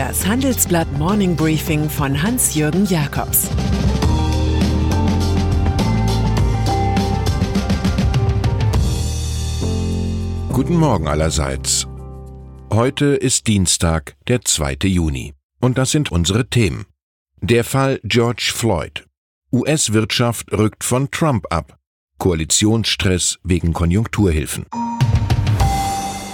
Das Handelsblatt Morning Briefing von Hans-Jürgen Jakobs Guten Morgen allerseits. Heute ist Dienstag, der 2. Juni. Und das sind unsere Themen. Der Fall George Floyd. US-Wirtschaft rückt von Trump ab. Koalitionsstress wegen Konjunkturhilfen.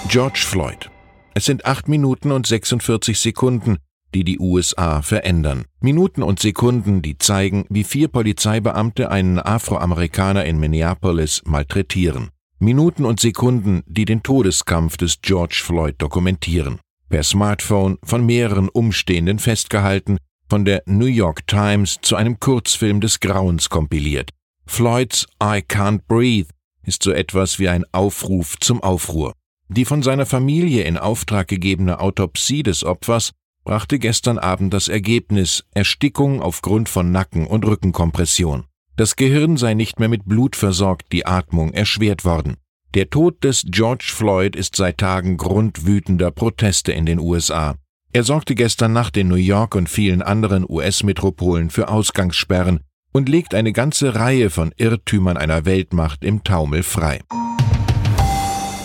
George Floyd. Es sind acht Minuten und 46 Sekunden, die die USA verändern. Minuten und Sekunden, die zeigen, wie vier Polizeibeamte einen Afroamerikaner in Minneapolis malträtieren. Minuten und Sekunden, die den Todeskampf des George Floyd dokumentieren. Per Smartphone von mehreren Umstehenden festgehalten, von der New York Times zu einem Kurzfilm des Grauens kompiliert. Floyds I Can't Breathe ist so etwas wie ein Aufruf zum Aufruhr. Die von seiner Familie in Auftrag gegebene Autopsie des Opfers brachte gestern Abend das Ergebnis Erstickung aufgrund von Nacken- und Rückenkompression. Das Gehirn sei nicht mehr mit Blut versorgt, die Atmung erschwert worden. Der Tod des George Floyd ist seit Tagen Grund wütender Proteste in den USA. Er sorgte gestern Nacht in New York und vielen anderen US-Metropolen für Ausgangssperren und legt eine ganze Reihe von Irrtümern einer Weltmacht im Taumel frei.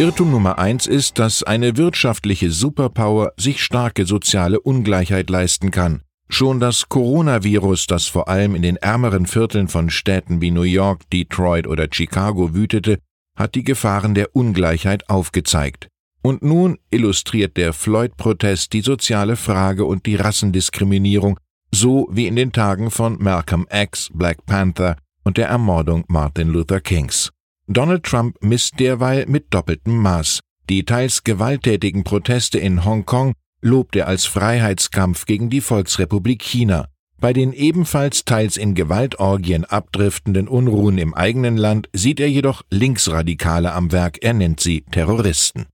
Irrtum Nummer eins ist, dass eine wirtschaftliche Superpower sich starke soziale Ungleichheit leisten kann. Schon das Coronavirus, das vor allem in den ärmeren Vierteln von Städten wie New York, Detroit oder Chicago wütete, hat die Gefahren der Ungleichheit aufgezeigt. Und nun illustriert der Floyd-Protest die soziale Frage und die Rassendiskriminierung, so wie in den Tagen von Malcolm X, Black Panther und der Ermordung Martin Luther Kings. Donald Trump misst derweil mit doppeltem Maß. Die teils gewalttätigen Proteste in Hongkong lobt er als Freiheitskampf gegen die Volksrepublik China. Bei den ebenfalls teils in Gewaltorgien abdriftenden Unruhen im eigenen Land sieht er jedoch Linksradikale am Werk, er nennt sie Terroristen.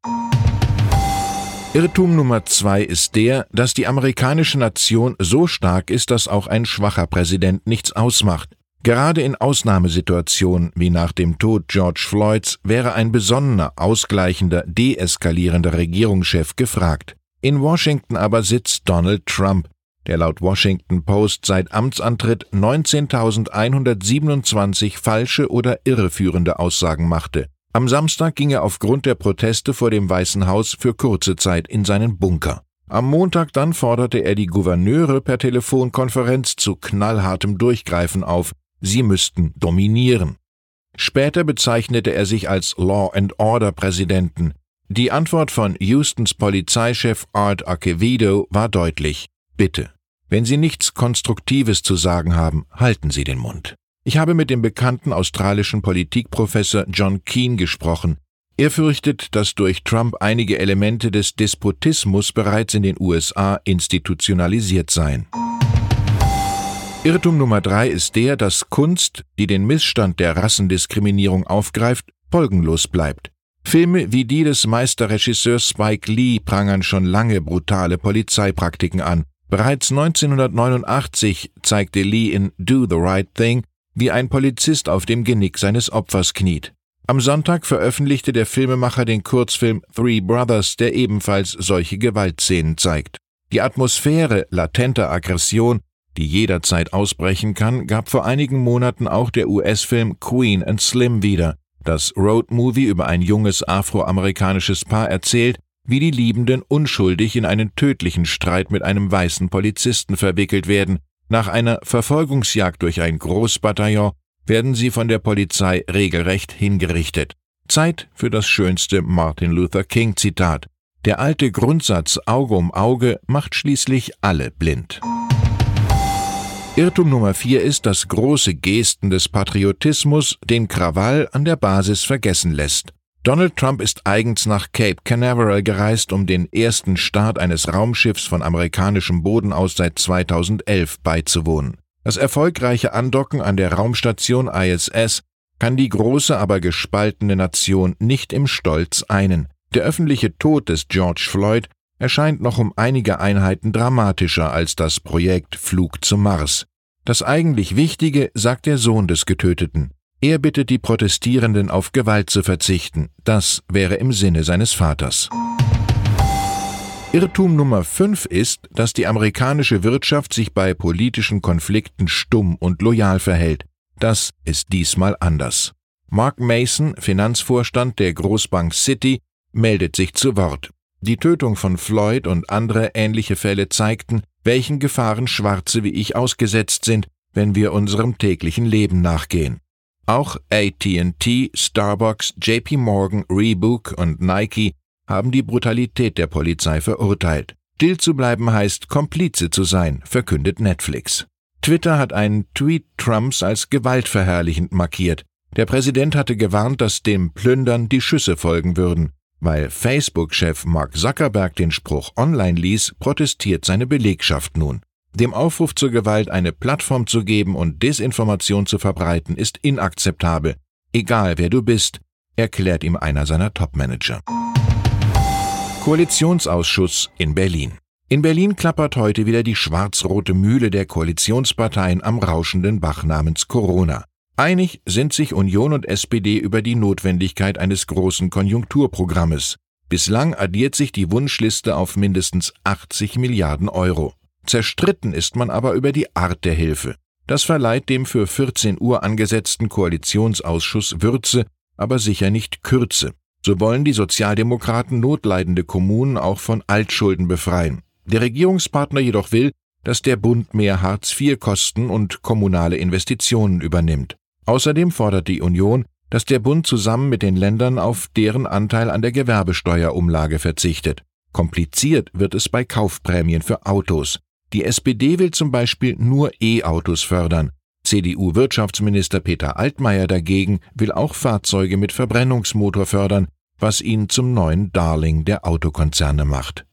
Irrtum Nummer zwei ist der, dass die amerikanische Nation so stark ist, dass auch ein schwacher Präsident nichts ausmacht. Gerade in Ausnahmesituationen wie nach dem Tod George Floyds wäre ein besonnener, ausgleichender, deeskalierender Regierungschef gefragt. In Washington aber sitzt Donald Trump, der laut Washington Post seit Amtsantritt 19.127 falsche oder irreführende Aussagen machte. Am Samstag ging er aufgrund der Proteste vor dem Weißen Haus für kurze Zeit in seinen Bunker. Am Montag dann forderte er die Gouverneure per Telefonkonferenz zu knallhartem Durchgreifen auf, sie müssten dominieren. Später bezeichnete er sich als Law and Order Präsidenten, die Antwort von Houstons Polizeichef Art Acevedo war deutlich. Bitte, wenn Sie nichts Konstruktives zu sagen haben, halten Sie den Mund. Ich habe mit dem bekannten australischen Politikprofessor John Keane gesprochen. Er fürchtet, dass durch Trump einige Elemente des Despotismus bereits in den USA institutionalisiert seien. Irrtum Nummer drei ist der, dass Kunst, die den Missstand der Rassendiskriminierung aufgreift, folgenlos bleibt. Filme wie die des Meisterregisseurs Spike Lee prangern schon lange brutale Polizeipraktiken an. Bereits 1989 zeigte Lee in Do the Right Thing, wie ein Polizist auf dem Genick seines Opfers kniet. Am Sonntag veröffentlichte der Filmemacher den Kurzfilm Three Brothers, der ebenfalls solche Gewaltszenen zeigt. Die Atmosphäre latenter Aggression, die jederzeit ausbrechen kann, gab vor einigen Monaten auch der US-Film Queen and Slim wieder. Das Roadmovie über ein junges afroamerikanisches Paar erzählt, wie die Liebenden unschuldig in einen tödlichen Streit mit einem weißen Polizisten verwickelt werden. Nach einer Verfolgungsjagd durch ein Großbataillon werden sie von der Polizei regelrecht hingerichtet. Zeit für das schönste Martin Luther King Zitat. Der alte Grundsatz Auge um Auge macht schließlich alle blind. Irrtum Nummer vier ist, dass große Gesten des Patriotismus den Krawall an der Basis vergessen lässt. Donald Trump ist eigens nach Cape Canaveral gereist, um den ersten Start eines Raumschiffs von amerikanischem Boden aus seit 2011 beizuwohnen. Das erfolgreiche Andocken an der Raumstation ISS kann die große, aber gespaltene Nation nicht im Stolz einen. Der öffentliche Tod des George Floyd erscheint noch um einige Einheiten dramatischer als das Projekt Flug zum Mars. Das eigentlich Wichtige sagt der Sohn des Getöteten. Er bittet die Protestierenden auf Gewalt zu verzichten. Das wäre im Sinne seines Vaters. Irrtum Nummer 5 ist, dass die amerikanische Wirtschaft sich bei politischen Konflikten stumm und loyal verhält. Das ist diesmal anders. Mark Mason, Finanzvorstand der Großbank City, meldet sich zu Wort. Die Tötung von Floyd und andere ähnliche Fälle zeigten, welchen Gefahren Schwarze wie ich ausgesetzt sind, wenn wir unserem täglichen Leben nachgehen. Auch AT&T, Starbucks, JP Morgan, Reebok und Nike haben die Brutalität der Polizei verurteilt. Still zu bleiben heißt, Komplize zu sein, verkündet Netflix. Twitter hat einen Tweet Trumps als gewaltverherrlichend markiert. Der Präsident hatte gewarnt, dass dem Plündern die Schüsse folgen würden. Weil Facebook-Chef Mark Zuckerberg den Spruch online ließ, protestiert seine Belegschaft nun. Dem Aufruf zur Gewalt eine Plattform zu geben und Desinformation zu verbreiten, ist inakzeptabel. Egal wer du bist, erklärt ihm einer seiner Topmanager. Koalitionsausschuss in Berlin. In Berlin klappert heute wieder die schwarz-rote Mühle der Koalitionsparteien am rauschenden Bach namens Corona. Einig sind sich Union und SPD über die Notwendigkeit eines großen Konjunkturprogrammes. Bislang addiert sich die Wunschliste auf mindestens 80 Milliarden Euro. Zerstritten ist man aber über die Art der Hilfe. Das verleiht dem für 14 Uhr angesetzten Koalitionsausschuss Würze, aber sicher nicht Kürze. So wollen die Sozialdemokraten notleidende Kommunen auch von Altschulden befreien. Der Regierungspartner jedoch will, dass der Bund mehr Hartz-IV-Kosten und kommunale Investitionen übernimmt. Außerdem fordert die Union, dass der Bund zusammen mit den Ländern auf deren Anteil an der Gewerbesteuerumlage verzichtet. Kompliziert wird es bei Kaufprämien für Autos. Die SPD will zum Beispiel nur E-Autos fördern. CDU-Wirtschaftsminister Peter Altmaier dagegen will auch Fahrzeuge mit Verbrennungsmotor fördern, was ihn zum neuen Darling der Autokonzerne macht.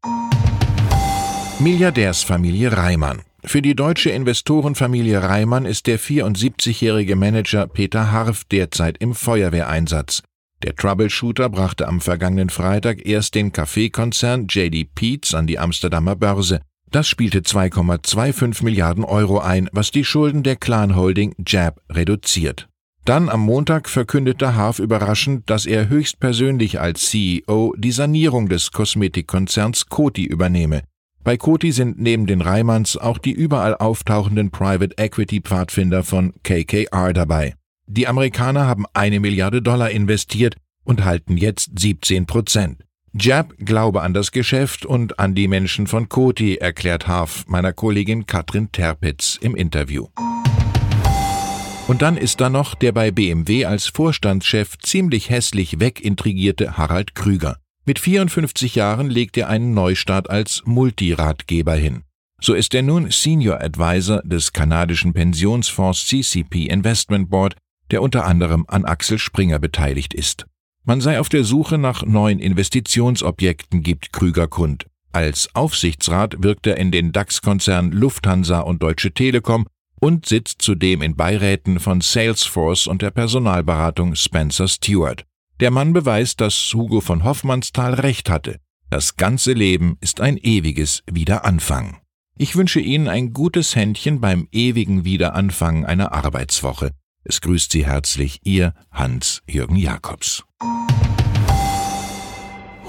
Milliardärsfamilie Reimann. Für die deutsche Investorenfamilie Reimann ist der 74-jährige Manager Peter Harf derzeit im Feuerwehreinsatz. Der Troubleshooter brachte am vergangenen Freitag erst den Kaffeekonzern JD Peets an die Amsterdamer Börse. Das spielte 2,25 Milliarden Euro ein, was die Schulden der Clan-Holding JAB reduziert. Dann am Montag verkündete Harf überraschend, dass er höchstpersönlich als CEO die Sanierung des Kosmetikkonzerns Coty übernehme. Bei Coty sind neben den Reimanns auch die überall auftauchenden Private Equity Pfadfinder von KKR dabei. Die Amerikaner haben eine Milliarde Dollar investiert und halten jetzt 17 Prozent. Jab glaube an das Geschäft und an die Menschen von Coty, erklärt Harf meiner Kollegin Katrin Terpitz im Interview. Und dann ist da noch der bei BMW als Vorstandschef ziemlich hässlich wegintrigierte Harald Krüger. Mit 54 Jahren legt er einen Neustart als Multiratgeber hin. So ist er nun Senior Advisor des kanadischen Pensionsfonds CCP Investment Board, der unter anderem an Axel Springer beteiligt ist. Man sei auf der Suche nach neuen Investitionsobjekten, gibt Krüger kund. Als Aufsichtsrat wirkt er in den DAX-Konzernen Lufthansa und Deutsche Telekom und sitzt zudem in Beiräten von Salesforce und der Personalberatung Spencer Stewart. Der Mann beweist, dass Hugo von Hoffmannsthal recht hatte. Das ganze Leben ist ein ewiges Wiederanfang. Ich wünsche Ihnen ein gutes Händchen beim ewigen Wiederanfang einer Arbeitswoche. Es grüßt Sie herzlich Ihr Hans-Jürgen Jakobs.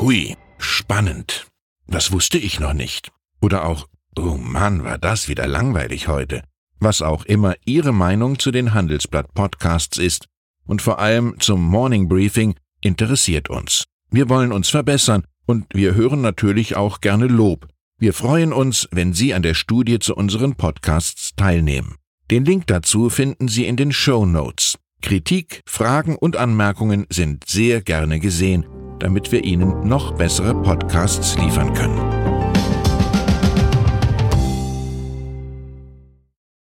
Hui, spannend. Das wusste ich noch nicht. Oder auch, oh Mann, war das wieder langweilig heute was auch immer Ihre Meinung zu den Handelsblatt Podcasts ist und vor allem zum Morning Briefing interessiert uns. Wir wollen uns verbessern und wir hören natürlich auch gerne Lob. Wir freuen uns, wenn Sie an der Studie zu unseren Podcasts teilnehmen. Den Link dazu finden Sie in den Show Notes. Kritik, Fragen und Anmerkungen sind sehr gerne gesehen, damit wir Ihnen noch bessere Podcasts liefern können.